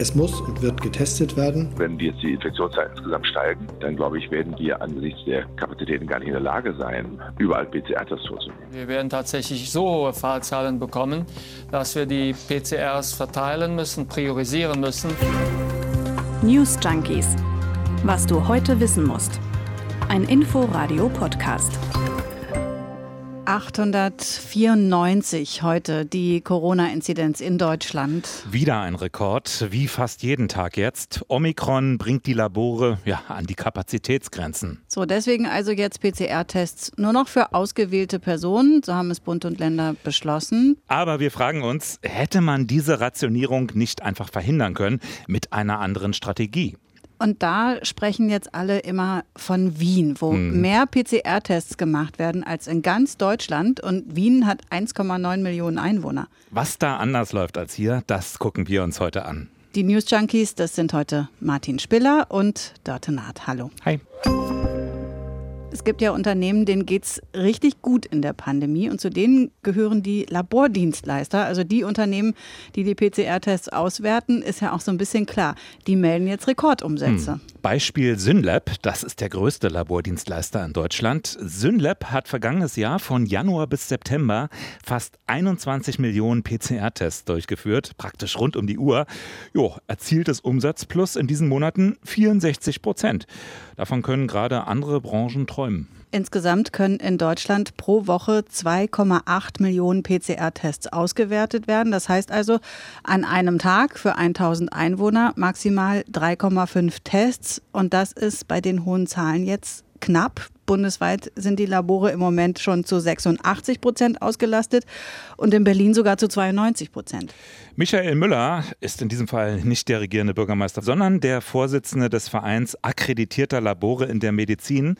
Es muss und wird getestet werden. Wenn jetzt die Infektionszahlen insgesamt steigen, dann glaube ich, werden wir angesichts der Kapazitäten gar nicht in der Lage sein, überall PCR-Tests vorzunehmen. Wir werden tatsächlich so hohe Fallzahlen bekommen, dass wir die PCRs verteilen müssen, priorisieren müssen. News Junkies. Was du heute wissen musst. Ein Info-Radio-Podcast. 894 heute die Corona-Inzidenz in Deutschland. Wieder ein Rekord, wie fast jeden Tag jetzt. Omikron bringt die Labore ja, an die Kapazitätsgrenzen. So, deswegen also jetzt PCR-Tests nur noch für ausgewählte Personen. So haben es Bund und Länder beschlossen. Aber wir fragen uns, hätte man diese Rationierung nicht einfach verhindern können mit einer anderen Strategie? Und da sprechen jetzt alle immer von Wien, wo hm. mehr PCR-Tests gemacht werden als in ganz Deutschland. Und Wien hat 1,9 Millionen Einwohner. Was da anders läuft als hier, das gucken wir uns heute an. Die News Junkies, das sind heute Martin Spiller und Dörte Naht. Hallo. Hi. Es gibt ja Unternehmen, denen geht es richtig gut in der Pandemie und zu denen gehören die Labordienstleister, also die Unternehmen, die die PCR-Tests auswerten, ist ja auch so ein bisschen klar. Die melden jetzt Rekordumsätze. Hm. Beispiel Synlab, das ist der größte Labordienstleister in Deutschland. Synlab hat vergangenes Jahr von Januar bis September fast 21 Millionen PCR-Tests durchgeführt, praktisch rund um die Uhr. Jo, erzieltes Umsatzplus in diesen Monaten 64 Prozent. Davon können gerade andere Branchen träumen. Insgesamt können in Deutschland pro Woche 2,8 Millionen PCR-Tests ausgewertet werden. Das heißt also an einem Tag für 1000 Einwohner maximal 3,5 Tests. Und das ist bei den hohen Zahlen jetzt knapp. Bundesweit sind die Labore im Moment schon zu 86 Prozent ausgelastet und in Berlin sogar zu 92 Prozent. Michael Müller ist in diesem Fall nicht der regierende Bürgermeister, sondern der Vorsitzende des Vereins akkreditierter Labore in der Medizin.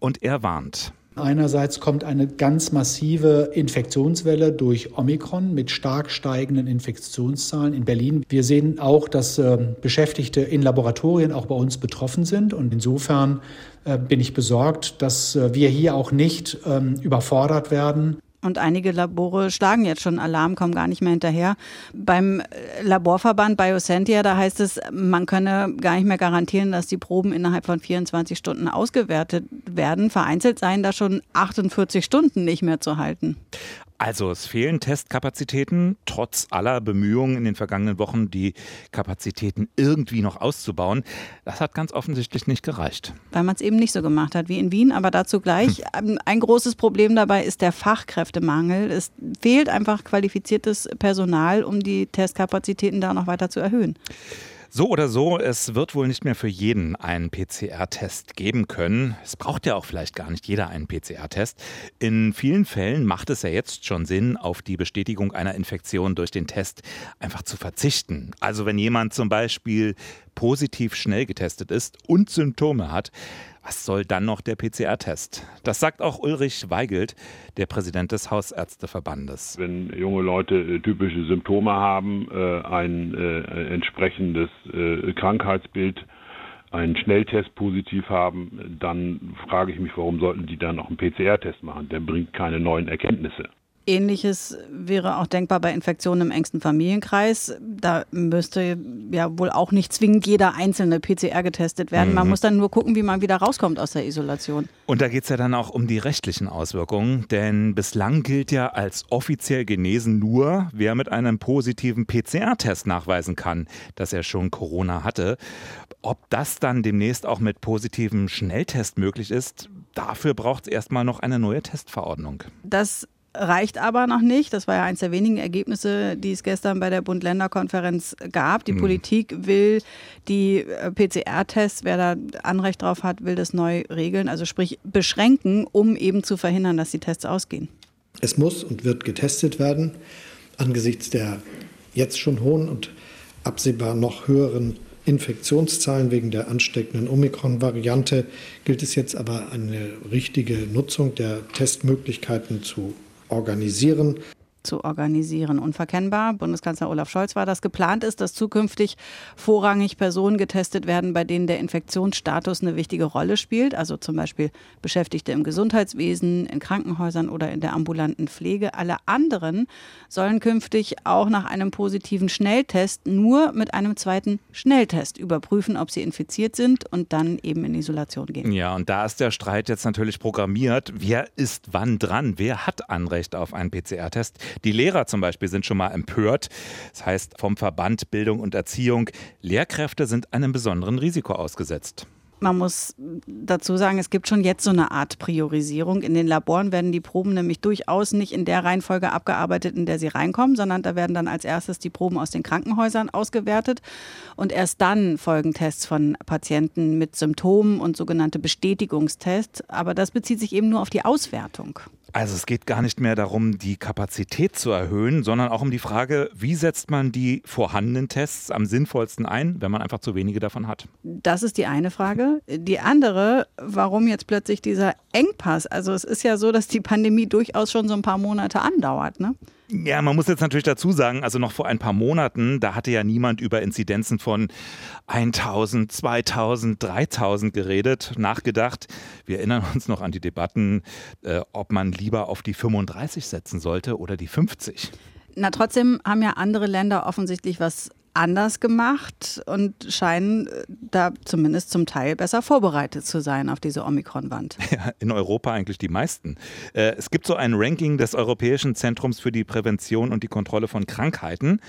Und er warnt. Einerseits kommt eine ganz massive Infektionswelle durch Omikron mit stark steigenden Infektionszahlen in Berlin. Wir sehen auch, dass äh, Beschäftigte in Laboratorien auch bei uns betroffen sind. Und insofern äh, bin ich besorgt, dass äh, wir hier auch nicht ähm, überfordert werden. Und einige Labore schlagen jetzt schon Alarm, kommen gar nicht mehr hinterher. Beim Laborverband Biosentia, da heißt es, man könne gar nicht mehr garantieren, dass die Proben innerhalb von 24 Stunden ausgewertet werden. Vereinzelt seien da schon 48 Stunden nicht mehr zu halten. Also es fehlen Testkapazitäten, trotz aller Bemühungen in den vergangenen Wochen, die Kapazitäten irgendwie noch auszubauen. Das hat ganz offensichtlich nicht gereicht. Weil man es eben nicht so gemacht hat wie in Wien, aber dazu gleich. Hm. Ein großes Problem dabei ist der Fachkräftemangel. Es fehlt einfach qualifiziertes Personal, um die Testkapazitäten da noch weiter zu erhöhen. So oder so, es wird wohl nicht mehr für jeden einen PCR-Test geben können. Es braucht ja auch vielleicht gar nicht jeder einen PCR-Test. In vielen Fällen macht es ja jetzt schon Sinn, auf die Bestätigung einer Infektion durch den Test einfach zu verzichten. Also wenn jemand zum Beispiel positiv schnell getestet ist und Symptome hat, was soll dann noch der PCR-Test? Das sagt auch Ulrich Weigelt, der Präsident des Hausärzteverbandes. Wenn junge Leute äh, typische Symptome haben, äh, ein äh, entsprechendes Krankheitsbild, einen Schnelltest positiv haben, dann frage ich mich, warum sollten die dann noch einen PCR-Test machen? Der bringt keine neuen Erkenntnisse. Ähnliches wäre auch denkbar bei Infektionen im engsten Familienkreis. Da müsste ja wohl auch nicht zwingend jeder einzelne PCR getestet werden. Mhm. Man muss dann nur gucken, wie man wieder rauskommt aus der Isolation. Und da geht es ja dann auch um die rechtlichen Auswirkungen. Denn bislang gilt ja als offiziell genesen nur, wer mit einem positiven PCR-Test nachweisen kann, dass er schon Corona hatte. Ob das dann demnächst auch mit positivem Schnelltest möglich ist, dafür braucht es erstmal noch eine neue Testverordnung. Das reicht aber noch nicht. Das war ja eines der wenigen Ergebnisse, die es gestern bei der Bund-Länder-Konferenz gab. Die mhm. Politik will die äh, PCR-Tests, wer da Anrecht drauf hat, will das neu regeln, also sprich beschränken, um eben zu verhindern, dass die Tests ausgehen. Es muss und wird getestet werden. Angesichts der jetzt schon hohen und absehbar noch höheren Infektionszahlen wegen der ansteckenden Omikron-Variante gilt es jetzt aber eine richtige Nutzung der Testmöglichkeiten zu organisieren. Zu organisieren. Unverkennbar, Bundeskanzler Olaf Scholz war das. Geplant ist, dass zukünftig vorrangig Personen getestet werden, bei denen der Infektionsstatus eine wichtige Rolle spielt, also zum Beispiel Beschäftigte im Gesundheitswesen, in Krankenhäusern oder in der ambulanten Pflege. Alle anderen sollen künftig auch nach einem positiven Schnelltest nur mit einem zweiten Schnelltest überprüfen, ob sie infiziert sind und dann eben in Isolation gehen. Ja, und da ist der Streit jetzt natürlich programmiert. Wer ist wann dran? Wer hat Anrecht auf einen PCR-Test? Die Lehrer zum Beispiel sind schon mal empört. Das heißt vom Verband Bildung und Erziehung, Lehrkräfte sind einem besonderen Risiko ausgesetzt. Man muss dazu sagen, es gibt schon jetzt so eine Art Priorisierung. In den Laboren werden die Proben nämlich durchaus nicht in der Reihenfolge abgearbeitet, in der sie reinkommen, sondern da werden dann als erstes die Proben aus den Krankenhäusern ausgewertet. Und erst dann folgen Tests von Patienten mit Symptomen und sogenannte Bestätigungstests. Aber das bezieht sich eben nur auf die Auswertung. Also es geht gar nicht mehr darum, die Kapazität zu erhöhen, sondern auch um die Frage, wie setzt man die vorhandenen Tests am sinnvollsten ein, wenn man einfach zu wenige davon hat. Das ist die eine Frage. Die andere, warum jetzt plötzlich dieser Engpass? Also es ist ja so, dass die Pandemie durchaus schon so ein paar Monate andauert. Ne? Ja, man muss jetzt natürlich dazu sagen, also noch vor ein paar Monaten, da hatte ja niemand über Inzidenzen von 1000, 2000, 3000 geredet, nachgedacht. Wir erinnern uns noch an die Debatten, äh, ob man lieber auf die 35 setzen sollte oder die 50. Na, trotzdem haben ja andere Länder offensichtlich was anders gemacht und scheinen äh, da zumindest zum Teil besser vorbereitet zu sein auf diese Omikron-Wand. Ja, in Europa eigentlich die meisten. Äh, es gibt so ein Ranking des Europäischen Zentrums für die Prävention und die Kontrolle von Krankheiten.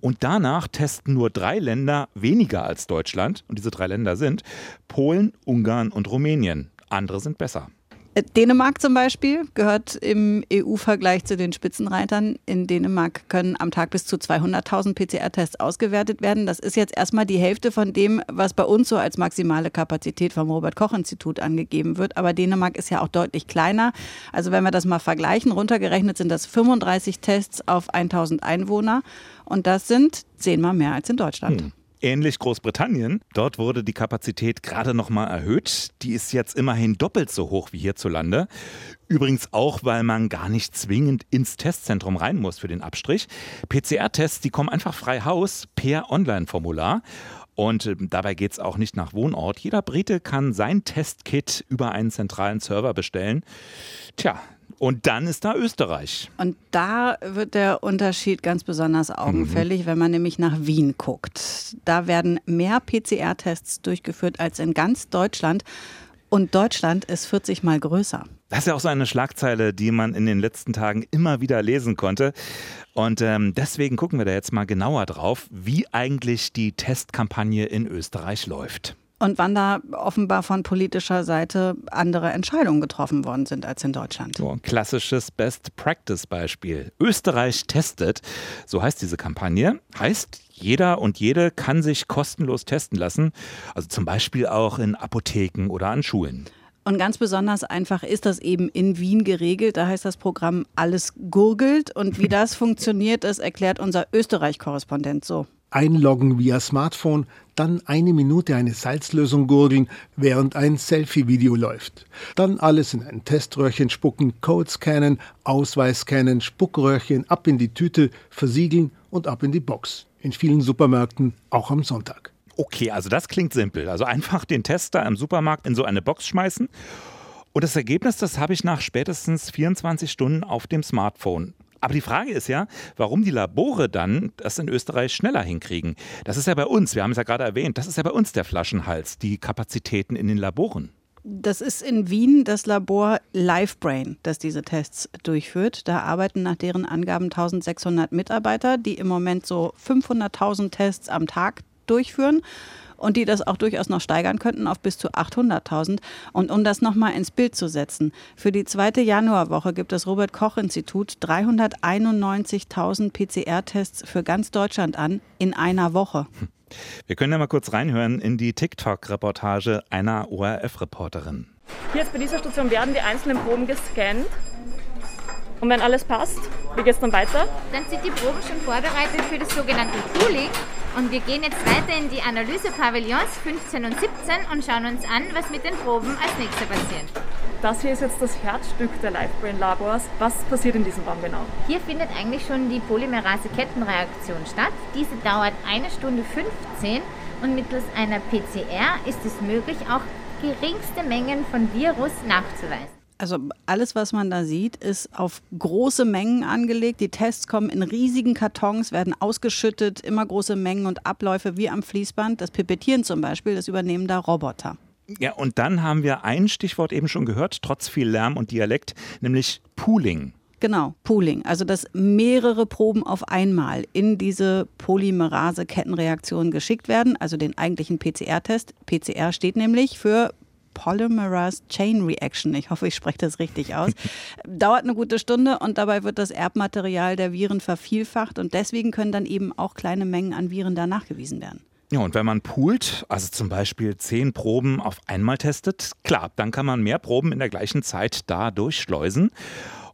Und danach testen nur drei Länder weniger als Deutschland. Und diese drei Länder sind Polen, Ungarn und Rumänien. Andere sind besser. Äh, Dänemark zum Beispiel gehört im EU-Vergleich zu den Spitzenreitern. In Dänemark können am Tag bis zu 200.000 PCR-Tests ausgewertet werden. Das ist jetzt erstmal die Hälfte von dem, was bei uns so als maximale Kapazität vom Robert-Koch-Institut angegeben wird. Aber Dänemark ist ja auch deutlich kleiner. Also wenn wir das mal vergleichen, runtergerechnet sind das 35 Tests auf 1000 Einwohner. Und das sind zehnmal mehr als in Deutschland. Hm. Ähnlich Großbritannien. Dort wurde die Kapazität gerade noch mal erhöht. Die ist jetzt immerhin doppelt so hoch wie hierzulande. Übrigens auch, weil man gar nicht zwingend ins Testzentrum rein muss für den Abstrich. PCR-Tests, die kommen einfach frei Haus per Online-Formular. Und ähm, dabei geht es auch nicht nach Wohnort. Jeder Brite kann sein Testkit über einen zentralen Server bestellen. Tja, und dann ist da Österreich. Und da wird der Unterschied ganz besonders augenfällig, mhm. wenn man nämlich nach Wien guckt. Da werden mehr PCR-Tests durchgeführt als in ganz Deutschland. Und Deutschland ist 40 mal größer. Das ist ja auch so eine Schlagzeile, die man in den letzten Tagen immer wieder lesen konnte. Und ähm, deswegen gucken wir da jetzt mal genauer drauf, wie eigentlich die Testkampagne in Österreich läuft und wann da offenbar von politischer Seite andere Entscheidungen getroffen worden sind als in Deutschland. So ein klassisches Best-Practice-Beispiel. Österreich testet, so heißt diese Kampagne, heißt, jeder und jede kann sich kostenlos testen lassen, also zum Beispiel auch in Apotheken oder an Schulen. Und ganz besonders einfach ist das eben in Wien geregelt. Da heißt das Programm Alles gurgelt. Und wie das funktioniert, das erklärt unser Österreich-Korrespondent so einloggen via Smartphone, dann eine Minute eine Salzlösung gurgeln, während ein Selfie-Video läuft. Dann alles in ein Teströhrchen spucken, Code scannen, Ausweis scannen, Spuckröhrchen ab in die Tüte, versiegeln und ab in die Box. In vielen Supermärkten auch am Sonntag. Okay, also das klingt simpel. Also einfach den Tester im Supermarkt in so eine Box schmeißen. Und das Ergebnis, das habe ich nach spätestens 24 Stunden auf dem Smartphone. Aber die Frage ist ja, warum die Labore dann das in Österreich schneller hinkriegen. Das ist ja bei uns, wir haben es ja gerade erwähnt, das ist ja bei uns der Flaschenhals, die Kapazitäten in den Laboren. Das ist in Wien das Labor LiveBrain, das diese Tests durchführt. Da arbeiten nach deren Angaben 1600 Mitarbeiter, die im Moment so 500.000 Tests am Tag durchführen und die das auch durchaus noch steigern könnten auf bis zu 800.000. Und um das nochmal ins Bild zu setzen, für die zweite Januarwoche gibt das Robert Koch Institut 391.000 PCR-Tests für ganz Deutschland an in einer Woche. Wir können ja mal kurz reinhören in die TikTok-Reportage einer ORF-Reporterin. Hier jetzt bei dieser Station werden die einzelnen Proben gescannt. Und wenn alles passt, wie geht es dann weiter? Dann sind die Proben schon vorbereitet für das sogenannte Pooling. Und wir gehen jetzt weiter in die Analysepavillons 15 und 17 und schauen uns an, was mit den Proben als nächstes passiert. Das hier ist jetzt das Herzstück der LiveBrain-Labors. Was passiert in diesem Raum genau? Hier findet eigentlich schon die Polymerase-Kettenreaktion statt. Diese dauert eine Stunde 15 und mittels einer PCR ist es möglich, auch geringste Mengen von Virus nachzuweisen. Also alles, was man da sieht, ist auf große Mengen angelegt. Die Tests kommen in riesigen Kartons, werden ausgeschüttet, immer große Mengen und Abläufe wie am Fließband. Das Pipettieren zum Beispiel, das übernehmen da Roboter. Ja, und dann haben wir ein Stichwort eben schon gehört, trotz viel Lärm und Dialekt, nämlich Pooling. Genau, Pooling. Also, dass mehrere Proben auf einmal in diese Polymerase-Kettenreaktion geschickt werden, also den eigentlichen PCR-Test. PCR steht nämlich für Polymerase Chain Reaction. Ich hoffe, ich spreche das richtig aus. Dauert eine gute Stunde und dabei wird das Erbmaterial der Viren vervielfacht und deswegen können dann eben auch kleine Mengen an Viren da nachgewiesen werden. Ja, und wenn man poolt, also zum Beispiel zehn Proben auf einmal testet, klar, dann kann man mehr Proben in der gleichen Zeit da durchschleusen.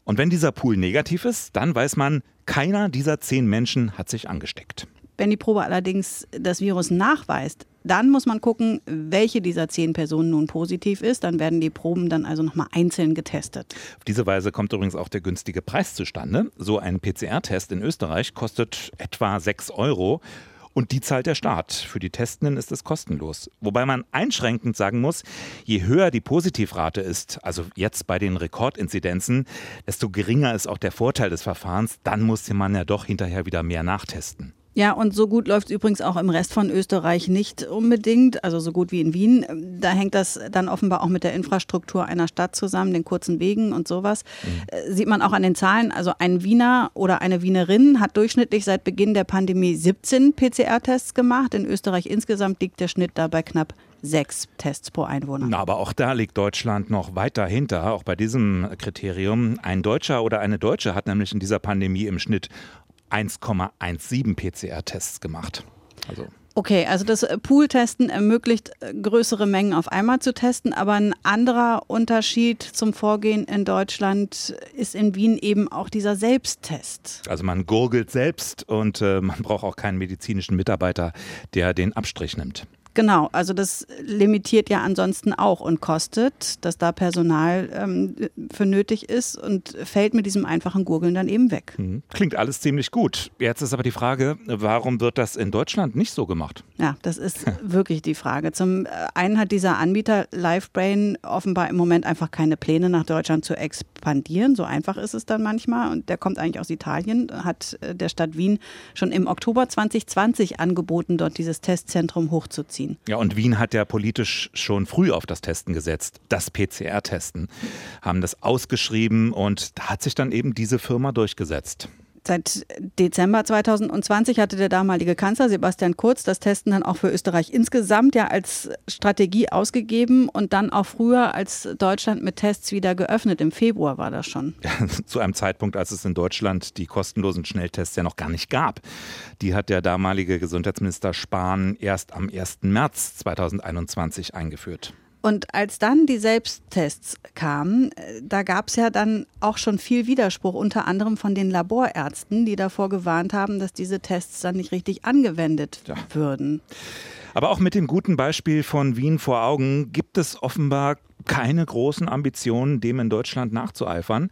Und wenn dieser Pool negativ ist, dann weiß man, keiner dieser zehn Menschen hat sich angesteckt. Wenn die Probe allerdings das Virus nachweist, dann muss man gucken, welche dieser zehn Personen nun positiv ist. Dann werden die Proben dann also nochmal einzeln getestet. Auf diese Weise kommt übrigens auch der günstige Preis zustande. So ein PCR-Test in Österreich kostet etwa 6 Euro. Und die zahlt der Staat. Für die Testenden ist es kostenlos. Wobei man einschränkend sagen muss, je höher die Positivrate ist, also jetzt bei den Rekordinzidenzen, desto geringer ist auch der Vorteil des Verfahrens. Dann muss man ja doch hinterher wieder mehr nachtesten. Ja, und so gut läuft es übrigens auch im Rest von Österreich nicht unbedingt, also so gut wie in Wien. Da hängt das dann offenbar auch mit der Infrastruktur einer Stadt zusammen, den kurzen Wegen und sowas. Mhm. Sieht man auch an den Zahlen. Also ein Wiener oder eine Wienerin hat durchschnittlich seit Beginn der Pandemie 17 PCR-Tests gemacht. In Österreich insgesamt liegt der Schnitt dabei knapp sechs Tests pro Einwohner. Na, aber auch da liegt Deutschland noch weit dahinter, auch bei diesem Kriterium. Ein Deutscher oder eine Deutsche hat nämlich in dieser Pandemie im Schnitt 1,17 PCR-Tests gemacht. Also Okay, also das Pool-Testen ermöglicht äh, größere Mengen auf einmal zu testen, aber ein anderer Unterschied zum Vorgehen in Deutschland ist in Wien eben auch dieser Selbsttest. Also man gurgelt selbst und äh, man braucht auch keinen medizinischen Mitarbeiter, der den Abstrich nimmt. Genau, also das limitiert ja ansonsten auch und kostet, dass da Personal ähm, für nötig ist und fällt mit diesem einfachen Gurgeln dann eben weg. Mhm. Klingt alles ziemlich gut. Jetzt ist aber die Frage, warum wird das in Deutschland nicht so gemacht? Ja, das ist wirklich die Frage. Zum äh, einen hat dieser Anbieter LiveBrain offenbar im Moment einfach keine Pläne nach Deutschland zu expandieren. So einfach ist es dann manchmal und der kommt eigentlich aus Italien, hat äh, der Stadt Wien schon im Oktober 2020 angeboten, dort dieses Testzentrum hochzuziehen ziehen. Ja, und Wien hat ja politisch schon früh auf das Testen gesetzt, das PCR-Testen, haben das ausgeschrieben und da hat sich dann eben diese Firma durchgesetzt. Seit Dezember 2020 hatte der damalige Kanzler Sebastian Kurz das Testen dann auch für Österreich insgesamt ja als Strategie ausgegeben und dann auch früher als Deutschland mit Tests wieder geöffnet. Im Februar war das schon. Ja, zu einem Zeitpunkt, als es in Deutschland die kostenlosen Schnelltests ja noch gar nicht gab. Die hat der damalige Gesundheitsminister Spahn erst am 1. März 2021 eingeführt. Und als dann die Selbsttests kamen, äh, da gab es ja dann auch schon viel Widerspruch, unter anderem von den Laborärzten, die davor gewarnt haben, dass diese Tests dann nicht richtig angewendet ja. würden. Aber auch mit dem guten Beispiel von Wien vor Augen gibt es offenbar keine großen Ambitionen, dem in Deutschland nachzueifern.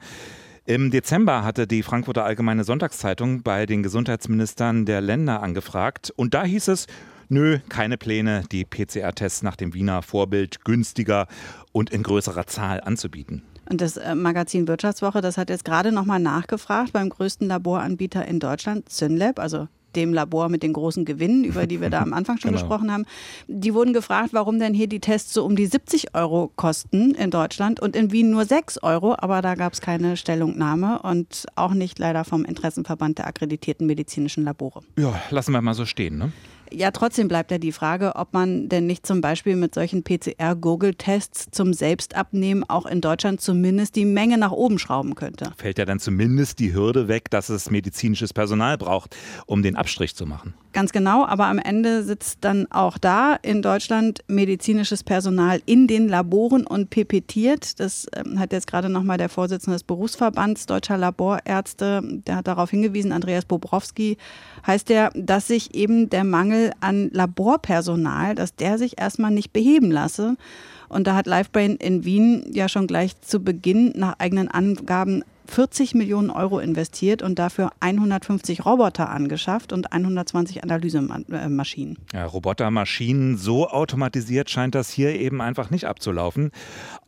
Im Dezember hatte die Frankfurter Allgemeine Sonntagszeitung bei den Gesundheitsministern der Länder angefragt und da hieß es, Nö, keine Pläne, die PCR-Tests nach dem Wiener Vorbild günstiger und in größerer Zahl anzubieten. Und das äh, Magazin Wirtschaftswoche, das hat jetzt gerade nochmal nachgefragt beim größten Laboranbieter in Deutschland, Synlab, also dem Labor mit den großen Gewinnen, über die wir da am Anfang schon genau. gesprochen haben. Die wurden gefragt, warum denn hier die Tests so um die 70 Euro kosten in Deutschland und in Wien nur 6 Euro, aber da gab es keine Stellungnahme und auch nicht leider vom Interessenverband der akkreditierten medizinischen Labore. Ja, lassen wir mal so stehen, ne? Ja, trotzdem bleibt ja die Frage, ob man denn nicht zum Beispiel mit solchen PCR-Google-Tests zum Selbstabnehmen auch in Deutschland zumindest die Menge nach oben schrauben könnte. Fällt ja dann zumindest die Hürde weg, dass es medizinisches Personal braucht, um den Abstrich zu machen. Ganz genau, aber am Ende sitzt dann auch da in Deutschland medizinisches Personal in den Laboren und pipettiert. Das ähm, hat jetzt gerade nochmal der Vorsitzende des Berufsverbands Deutscher Laborärzte, der hat darauf hingewiesen, Andreas Bobrowski heißt der, dass sich eben der Mangel an Laborpersonal, dass der sich erstmal nicht beheben lasse. Und da hat Livebrain in Wien ja schon gleich zu Beginn nach eigenen Angaben 40 Millionen Euro investiert und dafür 150 Roboter angeschafft und 120 Analysemaschinen. Ja, Robotermaschinen, so automatisiert scheint das hier eben einfach nicht abzulaufen.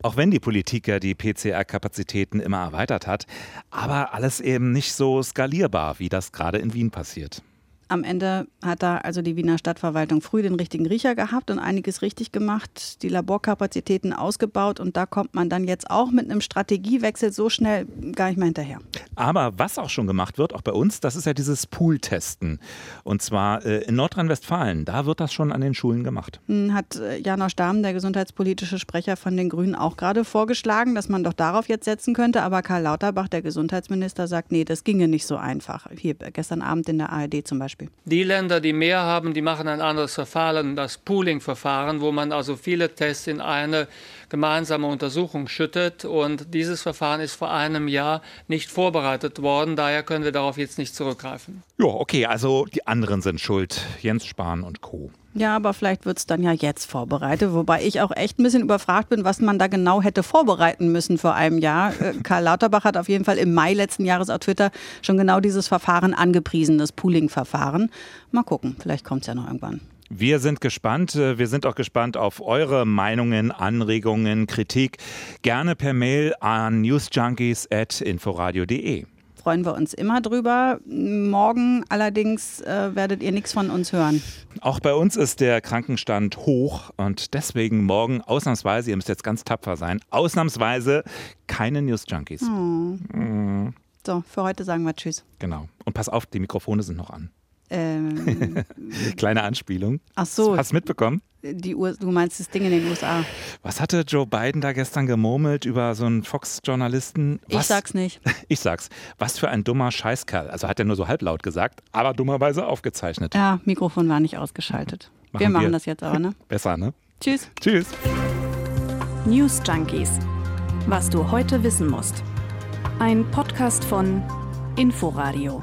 Auch wenn die Politik ja die PCR-Kapazitäten immer erweitert hat. Aber alles eben nicht so skalierbar, wie das gerade in Wien passiert. Am Ende hat da also die Wiener Stadtverwaltung früh den richtigen Riecher gehabt und einiges richtig gemacht, die Laborkapazitäten ausgebaut und da kommt man dann jetzt auch mit einem Strategiewechsel so schnell gar nicht mehr hinterher. Aber was auch schon gemacht wird, auch bei uns, das ist ja dieses Pool-Testen. Und zwar äh, in Nordrhein-Westfalen, da wird das schon an den Schulen gemacht. Hm, hat äh, Janosch Dahm, der gesundheitspolitische Sprecher von den Grünen, auch gerade vorgeschlagen, dass man doch darauf jetzt setzen könnte. Aber Karl Lauterbach, der Gesundheitsminister, sagt, nee, das ginge nicht so einfach. Hier gestern Abend in der ARD zum Beispiel. Beispiel? Die Länder, die mehr haben, die machen ein anderes Verfahren, das Pooling-Verfahren, wo man also viele Tests in eine gemeinsame Untersuchung schüttet. Und dieses Verfahren ist vor einem Jahr nicht vorbereitet worden. Daher können wir darauf jetzt nicht zurückgreifen. Ja, okay, also die anderen sind schuld. Jens Spahn und Co. Ja, aber vielleicht wird es dann ja jetzt vorbereitet, wobei ich auch echt ein bisschen überfragt bin, was man da genau hätte vorbereiten müssen vor einem Jahr. Äh, Karl Lauterbach hat auf jeden Fall im Mai letzten Jahres auf Twitter schon genau dieses Verfahren angepriesen, das Pooling-Verfahren. Mal gucken, vielleicht kommt es ja noch irgendwann. Wir sind gespannt. Äh, wir sind auch gespannt auf eure Meinungen, Anregungen, Kritik. Gerne per Mail an newsjunkies.inforadio.de freuen wir uns immer drüber. Morgen allerdings äh, werdet ihr nichts von uns hören. Auch bei uns ist der Krankenstand hoch und deswegen morgen ausnahmsweise, ihr müsst jetzt ganz tapfer sein, ausnahmsweise keine News Junkies. Oh. Mhm. So, für heute sagen wir Tschüss. Genau. Und pass auf, die Mikrofone sind noch an. Ähm, Kleine Anspielung. Ach so. Hast du mitbekommen? Die du meinst das Ding in den USA. Was hatte Joe Biden da gestern gemurmelt über so einen Fox-Journalisten? Ich sag's nicht. Ich sag's. Was für ein dummer Scheißkerl. Also hat er nur so halblaut gesagt, aber dummerweise aufgezeichnet. Ja, Mikrofon war nicht ausgeschaltet. Machen wir machen wir. das jetzt aber, ne? Besser, ne? Tschüss. Tschüss. News Junkies. Was du heute wissen musst. Ein Podcast von Inforadio.